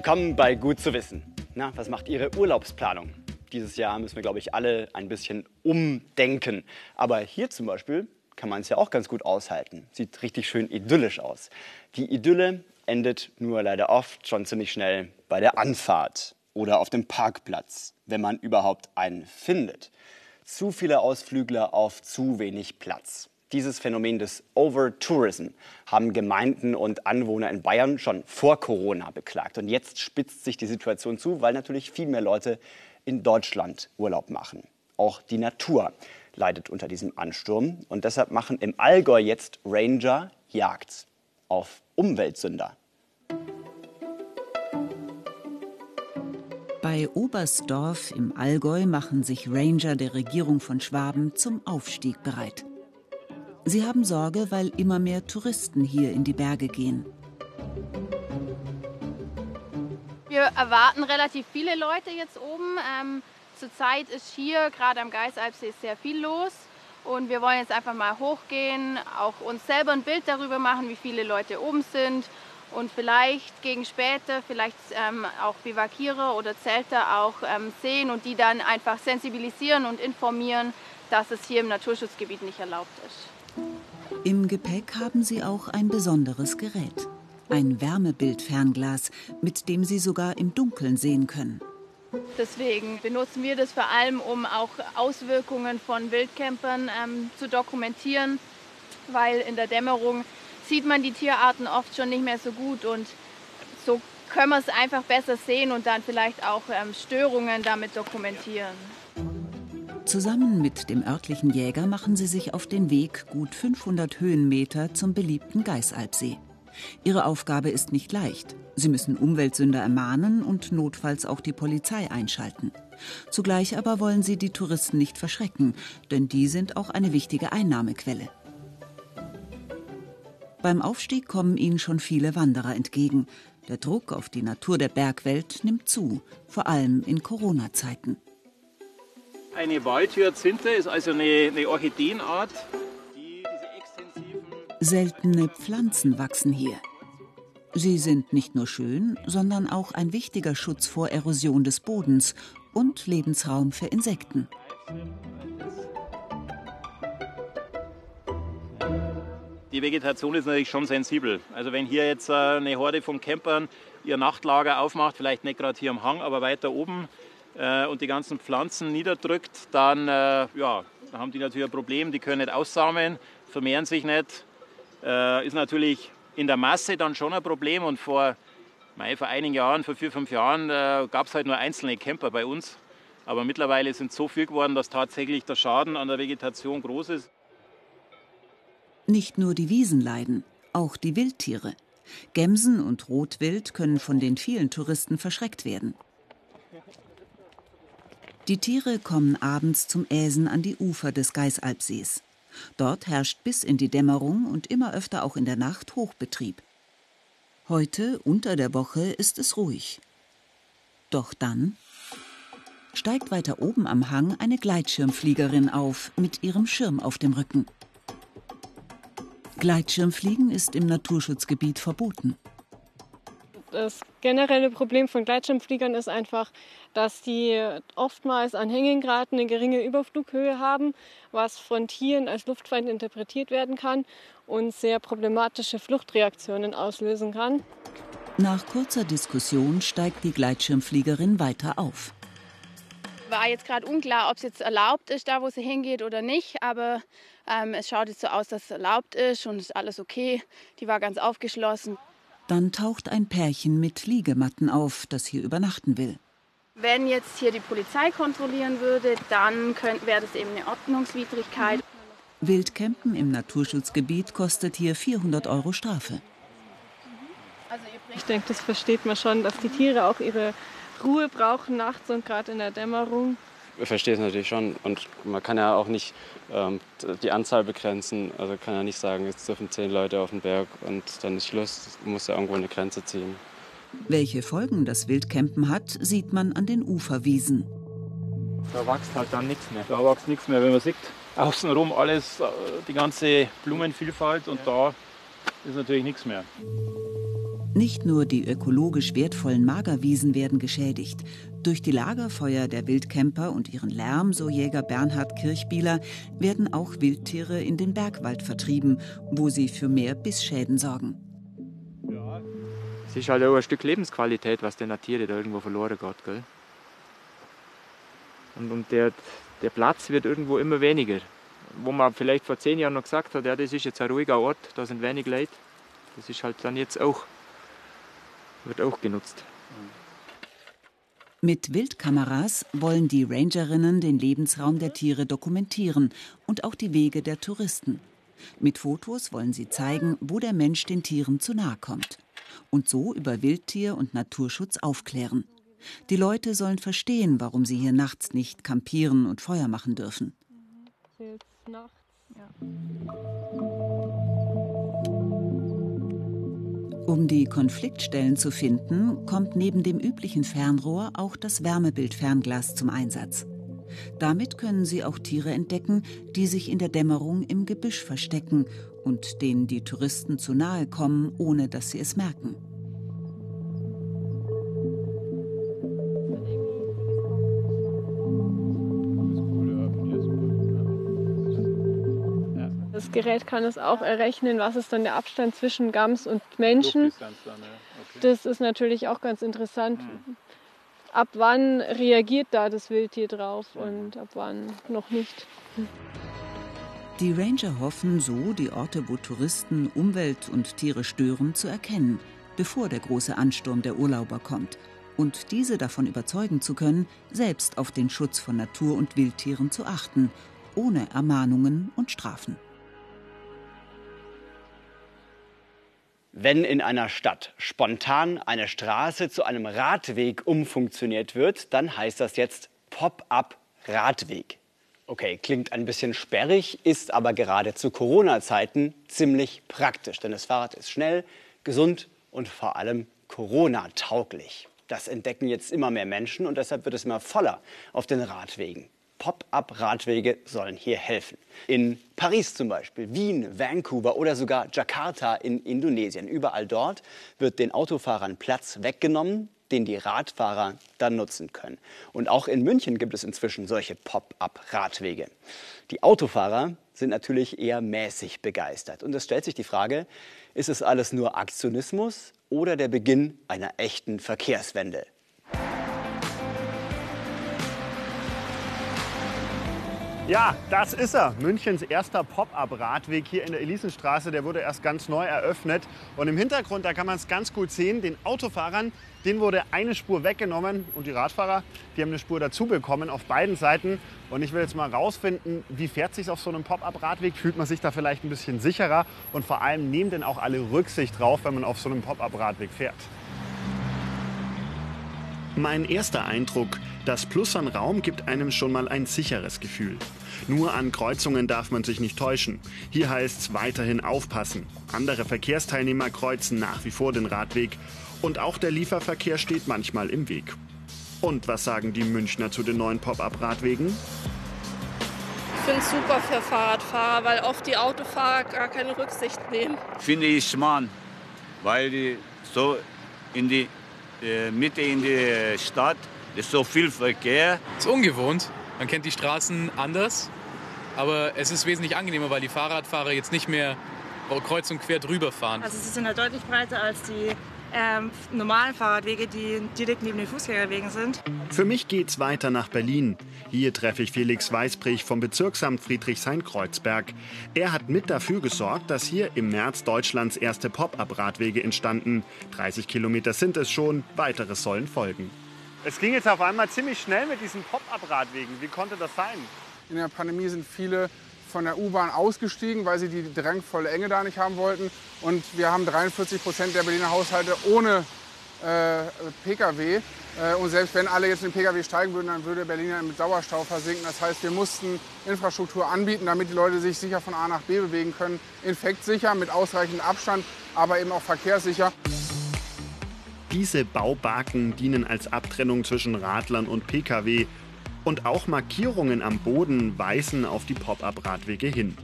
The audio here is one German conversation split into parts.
Willkommen bei Gut zu wissen. Na, was macht Ihre Urlaubsplanung? Dieses Jahr müssen wir, glaube ich, alle ein bisschen umdenken. Aber hier zum Beispiel kann man es ja auch ganz gut aushalten. Sieht richtig schön idyllisch aus. Die Idylle endet nur leider oft schon ziemlich schnell bei der Anfahrt oder auf dem Parkplatz, wenn man überhaupt einen findet. Zu viele Ausflügler auf zu wenig Platz. Dieses Phänomen des Overtourism haben Gemeinden und Anwohner in Bayern schon vor Corona beklagt. Und jetzt spitzt sich die Situation zu, weil natürlich viel mehr Leute in Deutschland Urlaub machen. Auch die Natur leidet unter diesem Ansturm. Und deshalb machen im Allgäu jetzt Ranger Jagd auf Umweltsünder. Bei Oberstdorf im Allgäu machen sich Ranger der Regierung von Schwaben zum Aufstieg bereit. Sie haben Sorge, weil immer mehr Touristen hier in die Berge gehen. Wir erwarten relativ viele Leute jetzt oben. Ähm, Zurzeit ist hier gerade am Geisalpsee sehr viel los und wir wollen jetzt einfach mal hochgehen, auch uns selber ein Bild darüber machen, wie viele Leute oben sind und vielleicht gegen später vielleicht ähm, auch Bivakierer oder Zelter auch ähm, sehen und die dann einfach sensibilisieren und informieren, dass es hier im Naturschutzgebiet nicht erlaubt ist. Im Gepäck haben sie auch ein besonderes Gerät. Ein Wärmebildfernglas, mit dem sie sogar im Dunkeln sehen können. Deswegen benutzen wir das vor allem, um auch Auswirkungen von Wildcampern ähm, zu dokumentieren, weil in der Dämmerung sieht man die Tierarten oft schon nicht mehr so gut und so können wir es einfach besser sehen und dann vielleicht auch ähm, Störungen damit dokumentieren. Zusammen mit dem örtlichen Jäger machen sie sich auf den Weg gut 500 Höhenmeter zum beliebten Geisalpsee. Ihre Aufgabe ist nicht leicht. Sie müssen Umweltsünder ermahnen und notfalls auch die Polizei einschalten. Zugleich aber wollen sie die Touristen nicht verschrecken, denn die sind auch eine wichtige Einnahmequelle. Beim Aufstieg kommen ihnen schon viele Wanderer entgegen. Der Druck auf die Natur der Bergwelt nimmt zu, vor allem in Corona-Zeiten. Eine Waldhyazinthe ist also eine, eine Orchideenart. Seltene Pflanzen wachsen hier. Sie sind nicht nur schön, sondern auch ein wichtiger Schutz vor Erosion des Bodens und Lebensraum für Insekten. Die Vegetation ist natürlich schon sensibel. Also wenn hier jetzt äh, eine Horde von Campern ihr Nachtlager aufmacht, vielleicht nicht gerade hier am Hang, aber weiter oben äh, und die ganzen Pflanzen niederdrückt, dann äh, ja, haben die natürlich ein Problem. Die können nicht aussamen, vermehren sich nicht. Ist natürlich in der Masse dann schon ein Problem. Und vor, mei, vor einigen Jahren, vor vier, fünf Jahren, äh, gab es halt nur einzelne Camper bei uns. Aber mittlerweile sind so viel geworden, dass tatsächlich der Schaden an der Vegetation groß ist. Nicht nur die Wiesen leiden, auch die Wildtiere. Gämsen und Rotwild können von den vielen Touristen verschreckt werden. Die Tiere kommen abends zum Äsen an die Ufer des Geisalpsees. Dort herrscht bis in die Dämmerung und immer öfter auch in der Nacht Hochbetrieb. Heute, unter der Woche, ist es ruhig. Doch dann steigt weiter oben am Hang eine Gleitschirmfliegerin auf mit ihrem Schirm auf dem Rücken. Gleitschirmfliegen ist im Naturschutzgebiet verboten. Das generelle Problem von Gleitschirmfliegern ist einfach, dass die oftmals an Hängengraden eine geringe Überflughöhe haben, was von Tieren als Luftfeind interpretiert werden kann und sehr problematische Fluchtreaktionen auslösen kann. Nach kurzer Diskussion steigt die Gleitschirmfliegerin weiter auf. War jetzt gerade unklar, ob es jetzt erlaubt ist, da wo sie hingeht oder nicht, aber ähm, es schaut jetzt so aus, dass es erlaubt ist und ist alles okay. Die war ganz aufgeschlossen. Dann taucht ein Pärchen mit Liegematten auf, das hier übernachten will. Wenn jetzt hier die Polizei kontrollieren würde, dann wäre das eben eine Ordnungswidrigkeit. Wildcampen im Naturschutzgebiet kostet hier 400 Euro Strafe. Also ich denke, das versteht man schon, dass die Tiere auch ihre Ruhe brauchen nachts und gerade in der Dämmerung verstehe es natürlich schon. Und man kann ja auch nicht ähm, die Anzahl begrenzen. Also kann ja nicht sagen, jetzt dürfen zehn Leute auf den Berg und dann ist Schluss. Man muss ja irgendwo eine Grenze ziehen. Welche Folgen das Wildcampen hat, sieht man an den Uferwiesen. Da wächst halt dann nichts mehr. Da wächst nichts mehr, wenn man sieht. Außenrum alles, äh, die ganze Blumenvielfalt und da ist natürlich nichts mehr. Nicht nur die ökologisch wertvollen Magerwiesen werden geschädigt. Durch die Lagerfeuer der Wildcamper und ihren Lärm, so Jäger Bernhard Kirchbieler, werden auch Wildtiere in den Bergwald vertrieben, wo sie für mehr Bissschäden sorgen. Es ist halt auch ein Stück Lebensqualität, was den Tiere da irgendwo verloren geht. Gell? Und, und der, der Platz wird irgendwo immer weniger. Wo man vielleicht vor zehn Jahren noch gesagt hat, ja, das ist jetzt ein ruhiger Ort, da sind wenig Leute. Das ist halt dann jetzt auch, wird auch genutzt. Mit Wildkameras wollen die Rangerinnen den Lebensraum der Tiere dokumentieren und auch die Wege der Touristen. Mit Fotos wollen sie zeigen, wo der Mensch den Tieren zu nahe kommt. Und so über Wildtier- und Naturschutz aufklären. Die Leute sollen verstehen, warum sie hier nachts nicht campieren und Feuer machen dürfen. Jetzt nachts. Um die Konfliktstellen zu finden, kommt neben dem üblichen Fernrohr auch das Wärmebildfernglas zum Einsatz. Damit können sie auch Tiere entdecken, die sich in der Dämmerung im Gebüsch verstecken und denen die Touristen zu nahe kommen, ohne dass sie es merken. Das Gerät kann es auch errechnen, was ist dann der Abstand zwischen Gams und Menschen. Das ist natürlich auch ganz interessant. Mhm. Ab wann reagiert da das Wildtier drauf und ab wann noch nicht. Die Ranger hoffen so, die Orte, wo Touristen Umwelt und Tiere stören, zu erkennen, bevor der große Ansturm der Urlauber kommt und diese davon überzeugen zu können, selbst auf den Schutz von Natur und Wildtieren zu achten, ohne Ermahnungen und Strafen. Wenn in einer Stadt spontan eine Straße zu einem Radweg umfunktioniert wird, dann heißt das jetzt Pop-up-Radweg. Okay, klingt ein bisschen sperrig, ist aber gerade zu Corona-Zeiten ziemlich praktisch, denn das Fahrrad ist schnell, gesund und vor allem Corona-tauglich. Das entdecken jetzt immer mehr Menschen und deshalb wird es immer voller auf den Radwegen. Pop-up-Radwege sollen hier helfen. In Paris zum Beispiel, Wien, Vancouver oder sogar Jakarta in Indonesien. Überall dort wird den Autofahrern Platz weggenommen, den die Radfahrer dann nutzen können. Und auch in München gibt es inzwischen solche Pop-up-Radwege. Die Autofahrer sind natürlich eher mäßig begeistert. Und es stellt sich die Frage, ist es alles nur Aktionismus oder der Beginn einer echten Verkehrswende? Ja, das ist er. Münchens erster Pop-up-Radweg hier in der Elisenstraße. Der wurde erst ganz neu eröffnet. Und im Hintergrund, da kann man es ganz gut sehen, den Autofahrern, denen wurde eine Spur weggenommen. Und die Radfahrer, die haben eine Spur dazu bekommen auf beiden Seiten. Und ich will jetzt mal rausfinden, wie fährt sich auf so einem Pop-up-Radweg? Fühlt man sich da vielleicht ein bisschen sicherer? Und vor allem nehmen denn auch alle Rücksicht drauf, wenn man auf so einem Pop-up-Radweg fährt? Mein erster Eindruck, das Plus an Raum gibt einem schon mal ein sicheres Gefühl. Nur an Kreuzungen darf man sich nicht täuschen. Hier heißt es weiterhin aufpassen. Andere Verkehrsteilnehmer kreuzen nach wie vor den Radweg. Und auch der Lieferverkehr steht manchmal im Weg. Und was sagen die Münchner zu den neuen Pop-up-Radwegen? Ich finde es super für Fahrradfahrer, weil oft die Autofahrer gar keine Rücksicht nehmen. Finde ich schmarrn, weil die so in die äh, Mitte in die Stadt ist so viel Verkehr. Es ist ungewohnt. Man kennt die Straßen anders. Aber es ist wesentlich angenehmer, weil die Fahrradfahrer jetzt nicht mehr kreuz und quer drüber fahren. Also sie sind halt deutlich breiter als die ähm, normalen Fahrradwege, die direkt neben den Fußgängerwegen sind. Für mich geht's weiter nach Berlin. Hier treffe ich Felix Weißbrich vom Bezirksamt Friedrichshain-Kreuzberg. Er hat mit dafür gesorgt, dass hier im März Deutschlands erste Pop-up-Radwege entstanden. 30 Kilometer sind es schon, weitere sollen folgen. Es ging jetzt auf einmal ziemlich schnell mit diesen Pop-up-Radwegen. Wie konnte das sein? In der Pandemie sind viele von der U-Bahn ausgestiegen, weil sie die drangvolle Enge da nicht haben wollten. Und wir haben 43 Prozent der Berliner Haushalte ohne äh, Pkw. Äh, und selbst wenn alle jetzt in den Pkw steigen würden, dann würde Berlin mit Sauerstoff versinken. Das heißt, wir mussten Infrastruktur anbieten, damit die Leute sich sicher von A nach B bewegen können. Infektsicher, mit ausreichend Abstand, aber eben auch verkehrssicher. Diese Baubarken dienen als Abtrennung zwischen Radlern und Pkw. Und auch Markierungen am Boden weisen auf die Pop-up-Radwege hin.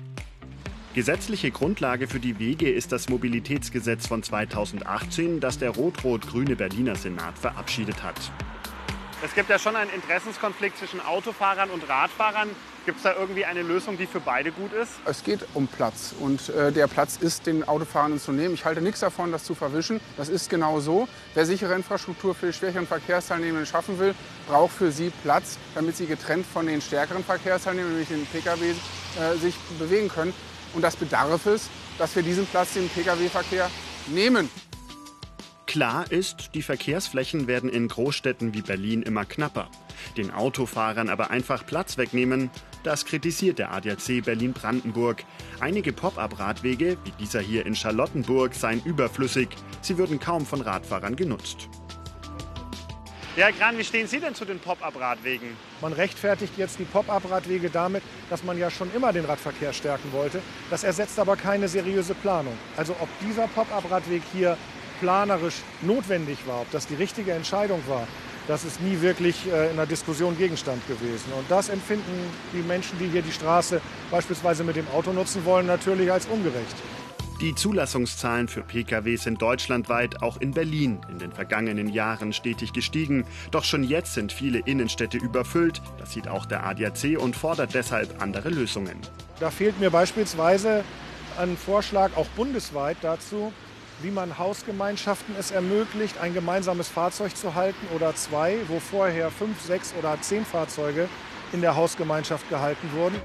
Gesetzliche Grundlage für die Wege ist das Mobilitätsgesetz von 2018, das der rot-rot-grüne Berliner Senat verabschiedet hat. Es gibt ja schon einen Interessenskonflikt zwischen Autofahrern und Radfahrern. Gibt es da irgendwie eine Lösung, die für beide gut ist? Es geht um Platz und äh, der Platz ist den Autofahrern zu nehmen. Ich halte nichts davon, das zu verwischen. Das ist genau so. Wer sichere Infrastruktur für die schwächeren Verkehrsteilnehmer schaffen will, braucht für sie Platz, damit sie getrennt von den stärkeren Verkehrsteilnehmern, nämlich den Pkw, äh, sich bewegen können. Und das bedarf es, dass wir diesen Platz dem Pkw-Verkehr nehmen. Klar ist, die Verkehrsflächen werden in Großstädten wie Berlin immer knapper. Den Autofahrern aber einfach Platz wegnehmen, das kritisiert der ADAC Berlin-Brandenburg. Einige Pop-up-Radwege, wie dieser hier in Charlottenburg, seien überflüssig. Sie würden kaum von Radfahrern genutzt. Ja, Gran, wie stehen Sie denn zu den Pop-up-Radwegen? Man rechtfertigt jetzt die Pop-up-Radwege damit, dass man ja schon immer den Radverkehr stärken wollte. Das ersetzt aber keine seriöse Planung. Also ob dieser Pop-up-Radweg hier planerisch notwendig war, ob das die richtige Entscheidung war, das ist nie wirklich äh, in der Diskussion Gegenstand gewesen. Und das empfinden die Menschen, die hier die Straße beispielsweise mit dem Auto nutzen wollen, natürlich als ungerecht. Die Zulassungszahlen für Pkw sind deutschlandweit, auch in Berlin, in den vergangenen Jahren stetig gestiegen. Doch schon jetzt sind viele Innenstädte überfüllt. Das sieht auch der ADAC und fordert deshalb andere Lösungen. Da fehlt mir beispielsweise ein Vorschlag auch bundesweit dazu, wie man Hausgemeinschaften es ermöglicht, ein gemeinsames Fahrzeug zu halten oder zwei, wo vorher fünf, sechs oder zehn Fahrzeuge in der Hausgemeinschaft gehalten wurden.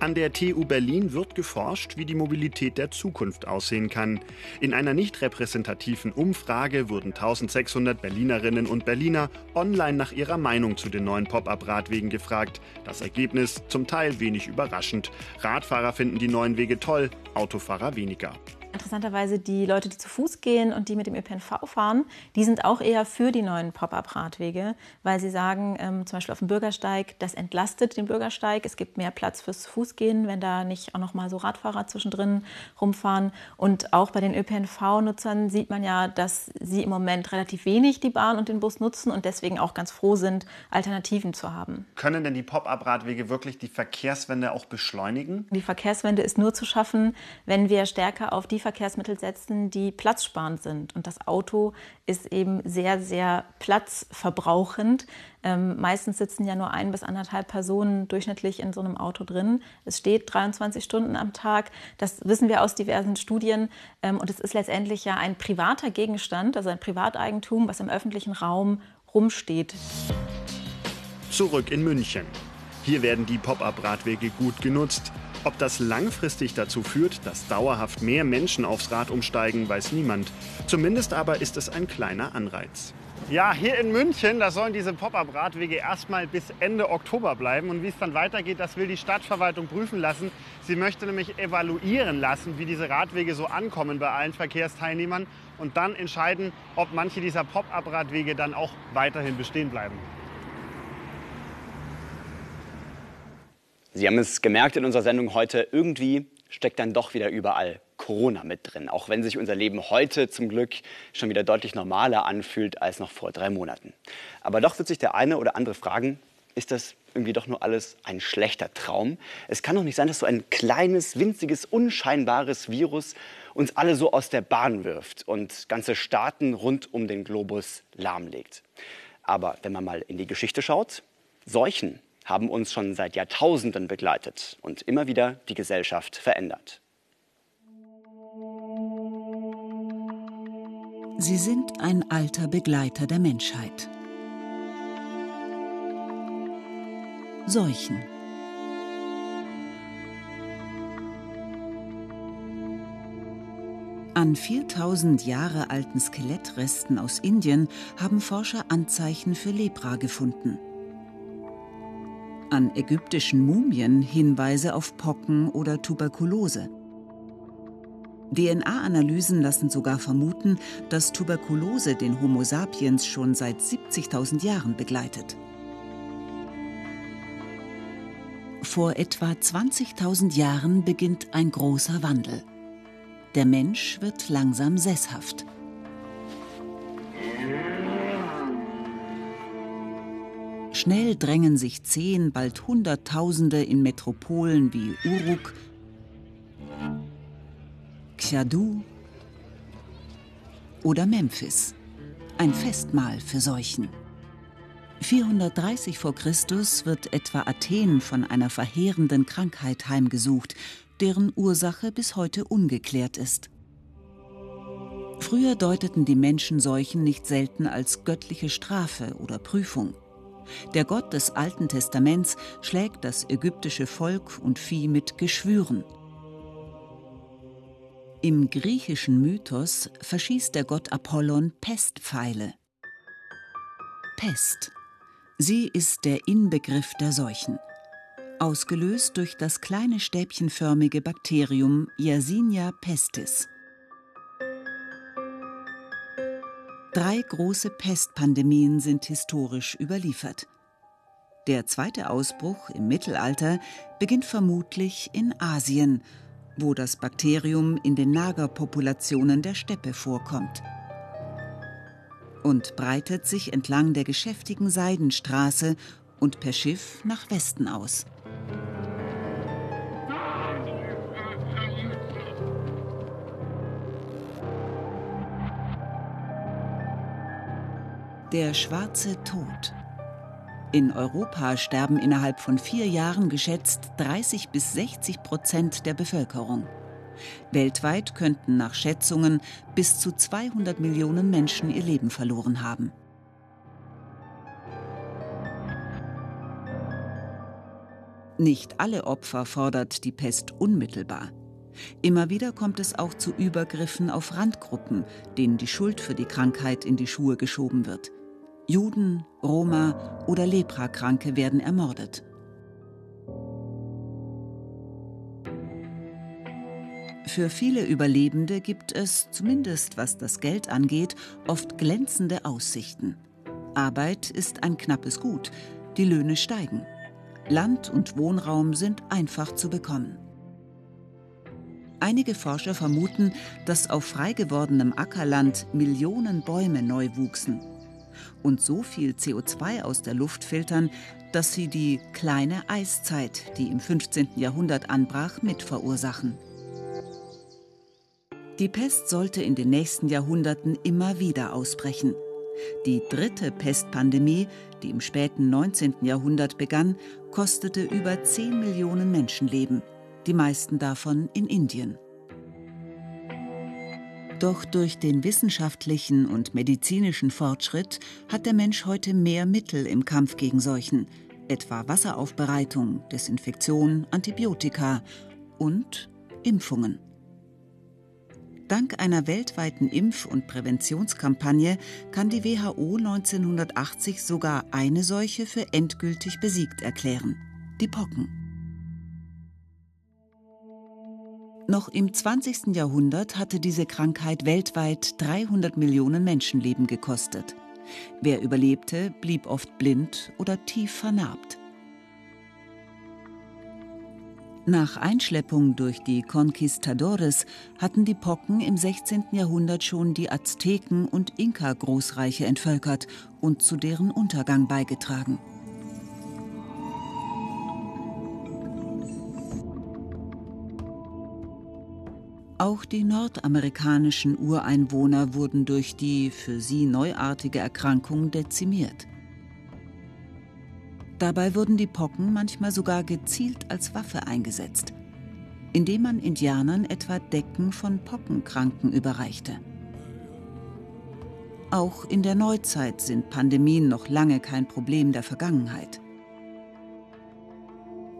An der TU Berlin wird geforscht, wie die Mobilität der Zukunft aussehen kann. In einer nicht repräsentativen Umfrage wurden 1600 Berlinerinnen und Berliner online nach ihrer Meinung zu den neuen Pop-up-Radwegen gefragt. Das Ergebnis zum Teil wenig überraschend. Radfahrer finden die neuen Wege toll, Autofahrer weniger. Interessanterweise die Leute, die zu Fuß gehen und die mit dem ÖPNV fahren, die sind auch eher für die neuen Pop-up-Radwege, weil sie sagen, ähm, zum Beispiel auf dem Bürgersteig, das entlastet den Bürgersteig. Es gibt mehr Platz fürs Fußgehen, wenn da nicht auch noch mal so Radfahrer zwischendrin rumfahren. Und auch bei den ÖPNV-Nutzern sieht man ja, dass sie im Moment relativ wenig die Bahn und den Bus nutzen und deswegen auch ganz froh sind, Alternativen zu haben. Können denn die Pop-up-Radwege wirklich die Verkehrswende auch beschleunigen? Die Verkehrswende ist nur zu schaffen, wenn wir stärker auf die Verkehrsmittel setzen, die platzsparend sind. Und das Auto ist eben sehr, sehr platzverbrauchend. Ähm, meistens sitzen ja nur ein bis anderthalb Personen durchschnittlich in so einem Auto drin. Es steht 23 Stunden am Tag. Das wissen wir aus diversen Studien. Ähm, und es ist letztendlich ja ein privater Gegenstand, also ein Privateigentum, was im öffentlichen Raum rumsteht. Zurück in München. Hier werden die Pop-up-Radwege gut genutzt. Ob das langfristig dazu führt, dass dauerhaft mehr Menschen aufs Rad umsteigen, weiß niemand. Zumindest aber ist es ein kleiner Anreiz. Ja, hier in München, da sollen diese Pop-up-Radwege erstmal bis Ende Oktober bleiben. Und wie es dann weitergeht, das will die Stadtverwaltung prüfen lassen. Sie möchte nämlich evaluieren lassen, wie diese Radwege so ankommen bei allen Verkehrsteilnehmern und dann entscheiden, ob manche dieser Pop-up-Radwege dann auch weiterhin bestehen bleiben. Sie haben es gemerkt in unserer Sendung heute, irgendwie steckt dann doch wieder überall Corona mit drin, auch wenn sich unser Leben heute zum Glück schon wieder deutlich normaler anfühlt als noch vor drei Monaten. Aber doch wird sich der eine oder andere fragen, ist das irgendwie doch nur alles ein schlechter Traum? Es kann doch nicht sein, dass so ein kleines, winziges, unscheinbares Virus uns alle so aus der Bahn wirft und ganze Staaten rund um den Globus lahmlegt. Aber wenn man mal in die Geschichte schaut, Seuchen haben uns schon seit Jahrtausenden begleitet und immer wieder die Gesellschaft verändert. Sie sind ein alter Begleiter der Menschheit. Seuchen. An 4000 Jahre alten Skelettresten aus Indien haben Forscher Anzeichen für Lepra gefunden an ägyptischen Mumien Hinweise auf Pocken oder Tuberkulose. DNA-Analysen lassen sogar vermuten, dass Tuberkulose den Homo sapiens schon seit 70.000 Jahren begleitet. Vor etwa 20.000 Jahren beginnt ein großer Wandel. Der Mensch wird langsam sesshaft. Schnell drängen sich Zehn, bald Hunderttausende in Metropolen wie Uruk, Chadu oder Memphis. Ein Festmahl für Seuchen. 430 v. Chr. wird etwa Athen von einer verheerenden Krankheit heimgesucht, deren Ursache bis heute ungeklärt ist. Früher deuteten die Menschen Seuchen nicht selten als göttliche Strafe oder Prüfung. Der Gott des Alten Testaments schlägt das ägyptische Volk und Vieh mit Geschwüren. Im griechischen Mythos verschießt der Gott Apollon Pestpfeile. Pest. Sie ist der Inbegriff der Seuchen. Ausgelöst durch das kleine stäbchenförmige Bakterium Yersinia pestis. Drei große Pestpandemien sind historisch überliefert. Der zweite Ausbruch im Mittelalter beginnt vermutlich in Asien, wo das Bakterium in den Nagerpopulationen der Steppe vorkommt und breitet sich entlang der geschäftigen Seidenstraße und per Schiff nach Westen aus. Der schwarze Tod. In Europa sterben innerhalb von vier Jahren geschätzt 30 bis 60 Prozent der Bevölkerung. Weltweit könnten nach Schätzungen bis zu 200 Millionen Menschen ihr Leben verloren haben. Nicht alle Opfer fordert die Pest unmittelbar. Immer wieder kommt es auch zu Übergriffen auf Randgruppen, denen die Schuld für die Krankheit in die Schuhe geschoben wird. Juden, Roma oder Leprakranke werden ermordet. Für viele Überlebende gibt es, zumindest was das Geld angeht, oft glänzende Aussichten. Arbeit ist ein knappes Gut, die Löhne steigen. Land und Wohnraum sind einfach zu bekommen. Einige Forscher vermuten, dass auf frei gewordenem Ackerland Millionen Bäume neu wuchsen und so viel CO2 aus der Luft filtern, dass sie die kleine Eiszeit, die im 15. Jahrhundert anbrach, mit verursachen. Die Pest sollte in den nächsten Jahrhunderten immer wieder ausbrechen. Die dritte Pestpandemie, die im späten 19. Jahrhundert begann, kostete über 10 Millionen Menschenleben, die meisten davon in Indien. Doch durch den wissenschaftlichen und medizinischen Fortschritt hat der Mensch heute mehr Mittel im Kampf gegen Seuchen, etwa Wasseraufbereitung, Desinfektion, Antibiotika und Impfungen. Dank einer weltweiten Impf- und Präventionskampagne kann die WHO 1980 sogar eine Seuche für endgültig besiegt erklären, die Pocken. Noch im 20. Jahrhundert hatte diese Krankheit weltweit 300 Millionen Menschenleben gekostet. Wer überlebte, blieb oft blind oder tief vernarbt. Nach Einschleppung durch die Conquistadores hatten die Pocken im 16. Jahrhundert schon die Azteken und Inka-Großreiche entvölkert und zu deren Untergang beigetragen. Auch die nordamerikanischen Ureinwohner wurden durch die für sie neuartige Erkrankung dezimiert. Dabei wurden die Pocken manchmal sogar gezielt als Waffe eingesetzt, indem man Indianern etwa Decken von Pockenkranken überreichte. Auch in der Neuzeit sind Pandemien noch lange kein Problem der Vergangenheit.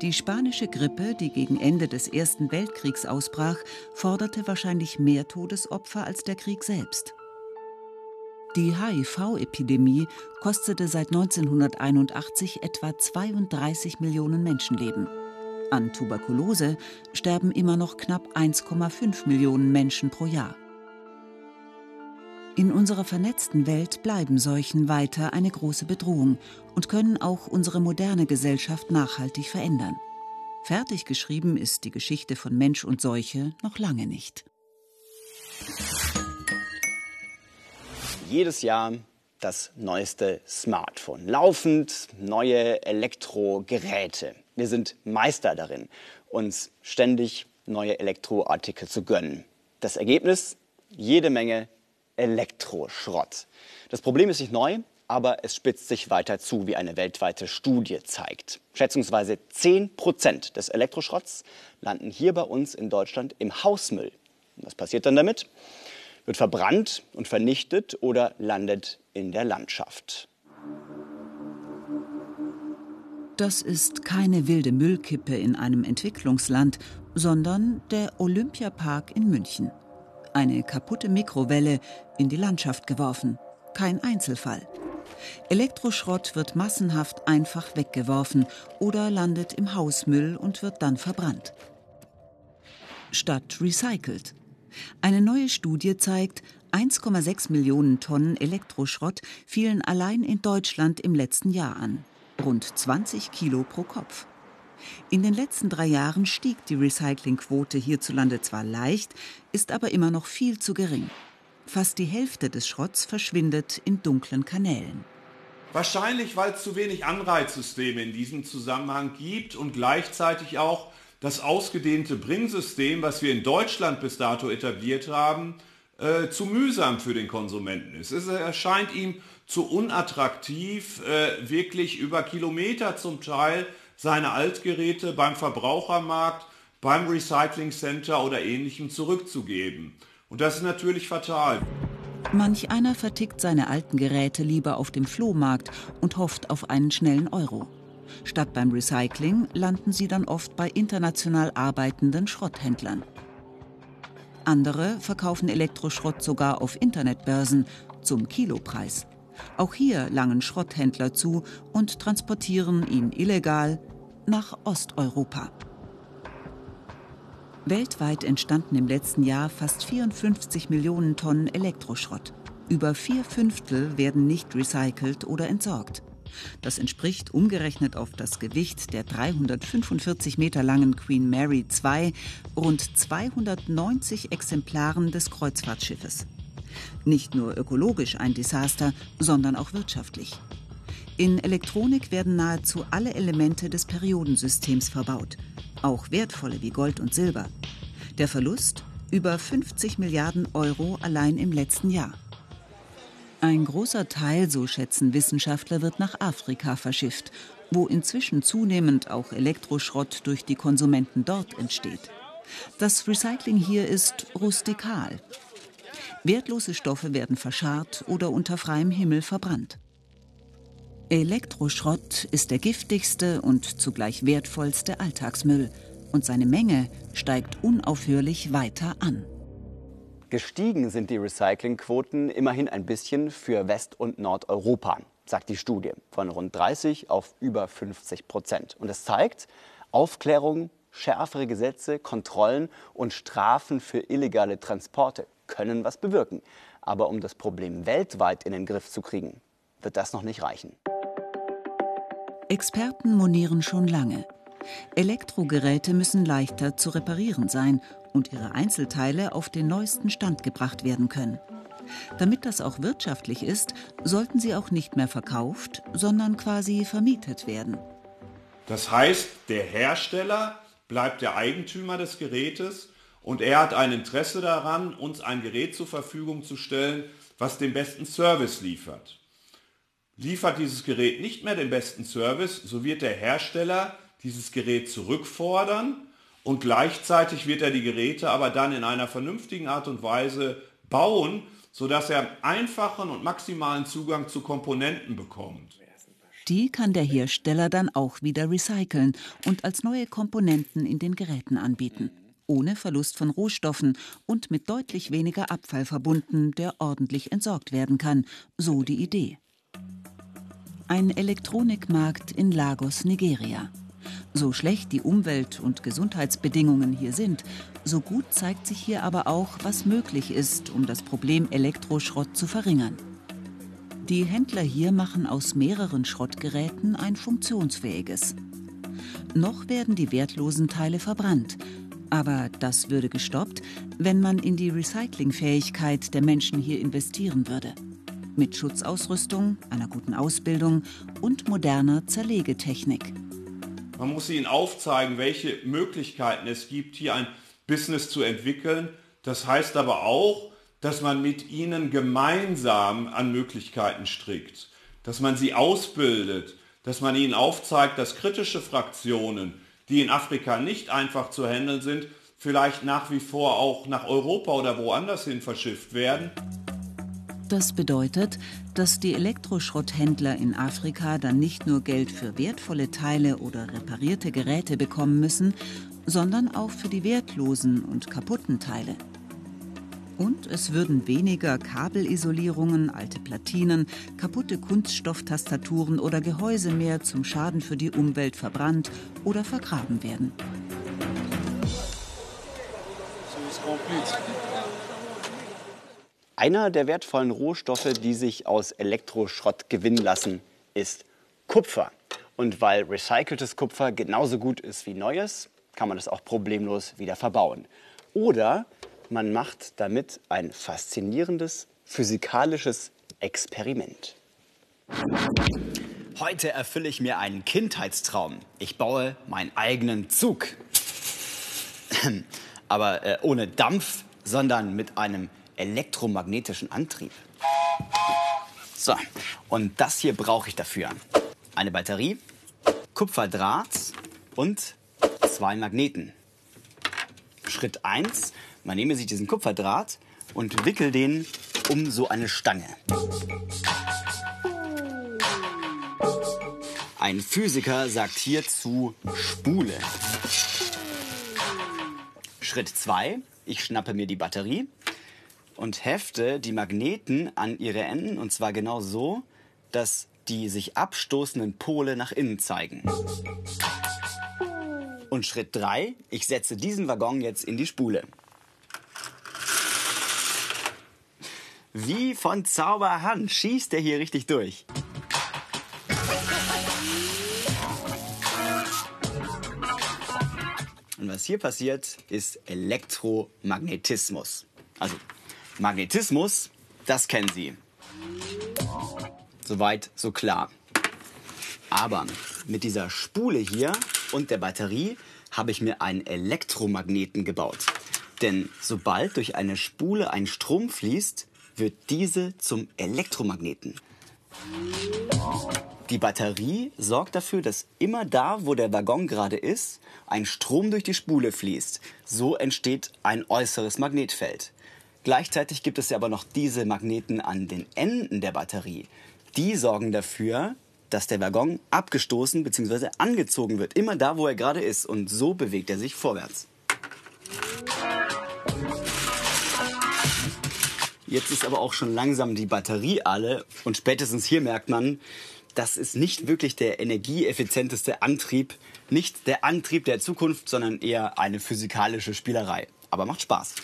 Die spanische Grippe, die gegen Ende des Ersten Weltkriegs ausbrach, forderte wahrscheinlich mehr Todesopfer als der Krieg selbst. Die HIV-Epidemie kostete seit 1981 etwa 32 Millionen Menschenleben. An Tuberkulose sterben immer noch knapp 1,5 Millionen Menschen pro Jahr. In unserer vernetzten Welt bleiben Seuchen weiter eine große Bedrohung und können auch unsere moderne Gesellschaft nachhaltig verändern. Fertig geschrieben ist die Geschichte von Mensch und Seuche noch lange nicht. Jedes Jahr das neueste Smartphone. Laufend neue Elektrogeräte. Wir sind Meister darin, uns ständig neue Elektroartikel zu gönnen. Das Ergebnis? Jede Menge Elektroschrott. Das Problem ist nicht neu, aber es spitzt sich weiter zu, wie eine weltweite Studie zeigt. Schätzungsweise 10 Prozent des Elektroschrotts landen hier bei uns in Deutschland im Hausmüll. was passiert dann damit? Wird verbrannt und vernichtet oder landet in der Landschaft. Das ist keine wilde Müllkippe in einem Entwicklungsland, sondern der Olympiapark in München. Eine kaputte Mikrowelle in die Landschaft geworfen. Kein Einzelfall. Elektroschrott wird massenhaft einfach weggeworfen oder landet im Hausmüll und wird dann verbrannt. Statt recycelt. Eine neue Studie zeigt, 1,6 Millionen Tonnen Elektroschrott fielen allein in Deutschland im letzten Jahr an. Rund 20 Kilo pro Kopf. In den letzten drei Jahren stieg die Recyclingquote hierzulande zwar leicht, ist aber immer noch viel zu gering. Fast die Hälfte des Schrotts verschwindet in dunklen Kanälen. Wahrscheinlich, weil es zu wenig Anreizsysteme in diesem Zusammenhang gibt und gleichzeitig auch das ausgedehnte Bringsystem, was wir in Deutschland bis dato etabliert haben, äh, zu mühsam für den Konsumenten ist. Es erscheint ihm zu unattraktiv, äh, wirklich über Kilometer zum Teil seine Altgeräte beim Verbrauchermarkt, beim Recycling Center oder ähnlichem zurückzugeben. Und das ist natürlich fatal. Manch einer vertickt seine alten Geräte lieber auf dem Flohmarkt und hofft auf einen schnellen Euro. Statt beim Recycling landen sie dann oft bei international arbeitenden Schrotthändlern. Andere verkaufen Elektroschrott sogar auf Internetbörsen zum Kilopreis. Auch hier langen Schrotthändler zu und transportieren ihn illegal nach Osteuropa. Weltweit entstanden im letzten Jahr fast 54 Millionen Tonnen Elektroschrott. Über vier Fünftel werden nicht recycelt oder entsorgt. Das entspricht umgerechnet auf das Gewicht der 345 Meter langen Queen Mary II rund 290 Exemplaren des Kreuzfahrtschiffes. Nicht nur ökologisch ein Desaster, sondern auch wirtschaftlich. In Elektronik werden nahezu alle Elemente des Periodensystems verbaut, auch wertvolle wie Gold und Silber. Der Verlust über 50 Milliarden Euro allein im letzten Jahr. Ein großer Teil, so schätzen Wissenschaftler, wird nach Afrika verschifft, wo inzwischen zunehmend auch Elektroschrott durch die Konsumenten dort entsteht. Das Recycling hier ist rustikal. Wertlose Stoffe werden verscharrt oder unter freiem Himmel verbrannt. Elektroschrott ist der giftigste und zugleich wertvollste Alltagsmüll und seine Menge steigt unaufhörlich weiter an. Gestiegen sind die Recyclingquoten immerhin ein bisschen für West- und Nordeuropa, sagt die Studie, von rund 30 auf über 50 Prozent. Und es zeigt, Aufklärung, schärfere Gesetze, Kontrollen und Strafen für illegale Transporte können was bewirken. Aber um das Problem weltweit in den Griff zu kriegen, wird das noch nicht reichen. Experten monieren schon lange. Elektrogeräte müssen leichter zu reparieren sein und ihre Einzelteile auf den neuesten Stand gebracht werden können. Damit das auch wirtschaftlich ist, sollten sie auch nicht mehr verkauft, sondern quasi vermietet werden. Das heißt, der Hersteller bleibt der Eigentümer des Gerätes und er hat ein Interesse daran, uns ein Gerät zur Verfügung zu stellen, was den besten Service liefert. Liefert dieses Gerät nicht mehr den besten Service, so wird der Hersteller dieses Gerät zurückfordern und gleichzeitig wird er die Geräte aber dann in einer vernünftigen Art und Weise bauen, sodass er einfachen und maximalen Zugang zu Komponenten bekommt. Die kann der Hersteller dann auch wieder recyceln und als neue Komponenten in den Geräten anbieten ohne Verlust von Rohstoffen und mit deutlich weniger Abfall verbunden, der ordentlich entsorgt werden kann, so die Idee. Ein Elektronikmarkt in Lagos, Nigeria. So schlecht die Umwelt- und Gesundheitsbedingungen hier sind, so gut zeigt sich hier aber auch, was möglich ist, um das Problem Elektroschrott zu verringern. Die Händler hier machen aus mehreren Schrottgeräten ein funktionsfähiges. Noch werden die wertlosen Teile verbrannt, aber das würde gestoppt, wenn man in die Recyclingfähigkeit der Menschen hier investieren würde. Mit Schutzausrüstung, einer guten Ausbildung und moderner Zerlegetechnik. Man muss ihnen aufzeigen, welche Möglichkeiten es gibt, hier ein Business zu entwickeln, Das heißt aber auch, dass man mit ihnen gemeinsam an Möglichkeiten strickt, dass man sie ausbildet, dass man ihnen aufzeigt, dass kritische Fraktionen, die in Afrika nicht einfach zu handeln sind, vielleicht nach wie vor auch nach Europa oder woanders hin verschifft werden. Das bedeutet, dass die Elektroschrotthändler in Afrika dann nicht nur Geld für wertvolle Teile oder reparierte Geräte bekommen müssen, sondern auch für die wertlosen und kaputten Teile. Und es würden weniger Kabelisolierungen, alte Platinen, kaputte Kunststofftastaturen oder Gehäuse mehr zum Schaden für die Umwelt verbrannt oder vergraben werden. Einer der wertvollen Rohstoffe, die sich aus Elektroschrott gewinnen lassen, ist Kupfer. Und weil recyceltes Kupfer genauso gut ist wie neues, kann man es auch problemlos wieder verbauen. Oder man macht damit ein faszinierendes physikalisches Experiment. Heute erfülle ich mir einen Kindheitstraum. Ich baue meinen eigenen Zug. Aber äh, ohne Dampf, sondern mit einem elektromagnetischen Antrieb. So, und das hier brauche ich dafür. Eine Batterie, Kupferdraht und zwei Magneten. Schritt 1, man nehme sich diesen Kupferdraht und wickel den um so eine Stange. Ein Physiker sagt hierzu Spule. Schritt 2, ich schnappe mir die Batterie und hefte die Magneten an ihre Enden und zwar genau so, dass die sich abstoßenden Pole nach innen zeigen. Und Schritt 3, ich setze diesen Waggon jetzt in die Spule. Wie von Zauberhand schießt er hier richtig durch. Und was hier passiert, ist Elektromagnetismus. Also Magnetismus, das kennen Sie. Soweit, so klar. Aber mit dieser Spule hier und der Batterie habe ich mir einen Elektromagneten gebaut. Denn sobald durch eine Spule ein Strom fließt, wird diese zum Elektromagneten. Die Batterie sorgt dafür, dass immer da, wo der Waggon gerade ist, ein Strom durch die Spule fließt. So entsteht ein äußeres Magnetfeld. Gleichzeitig gibt es ja aber noch diese Magneten an den Enden der Batterie. Die sorgen dafür, dass der Waggon abgestoßen bzw. angezogen wird, immer da, wo er gerade ist. Und so bewegt er sich vorwärts. Jetzt ist aber auch schon langsam die Batterie alle und spätestens hier merkt man, das ist nicht wirklich der energieeffizienteste Antrieb, nicht der Antrieb der Zukunft, sondern eher eine physikalische Spielerei. Aber macht Spaß.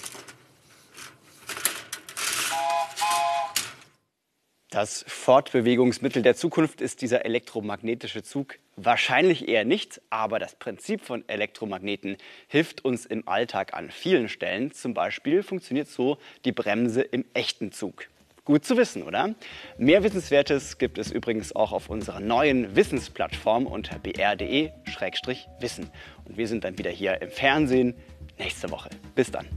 Das Fortbewegungsmittel der Zukunft ist dieser elektromagnetische Zug. Wahrscheinlich eher nicht, aber das Prinzip von Elektromagneten hilft uns im Alltag an vielen Stellen. Zum Beispiel funktioniert so die Bremse im echten Zug. Gut zu wissen, oder? Mehr Wissenswertes gibt es übrigens auch auf unserer neuen Wissensplattform unter br.de-wissen. Und wir sind dann wieder hier im Fernsehen nächste Woche. Bis dann.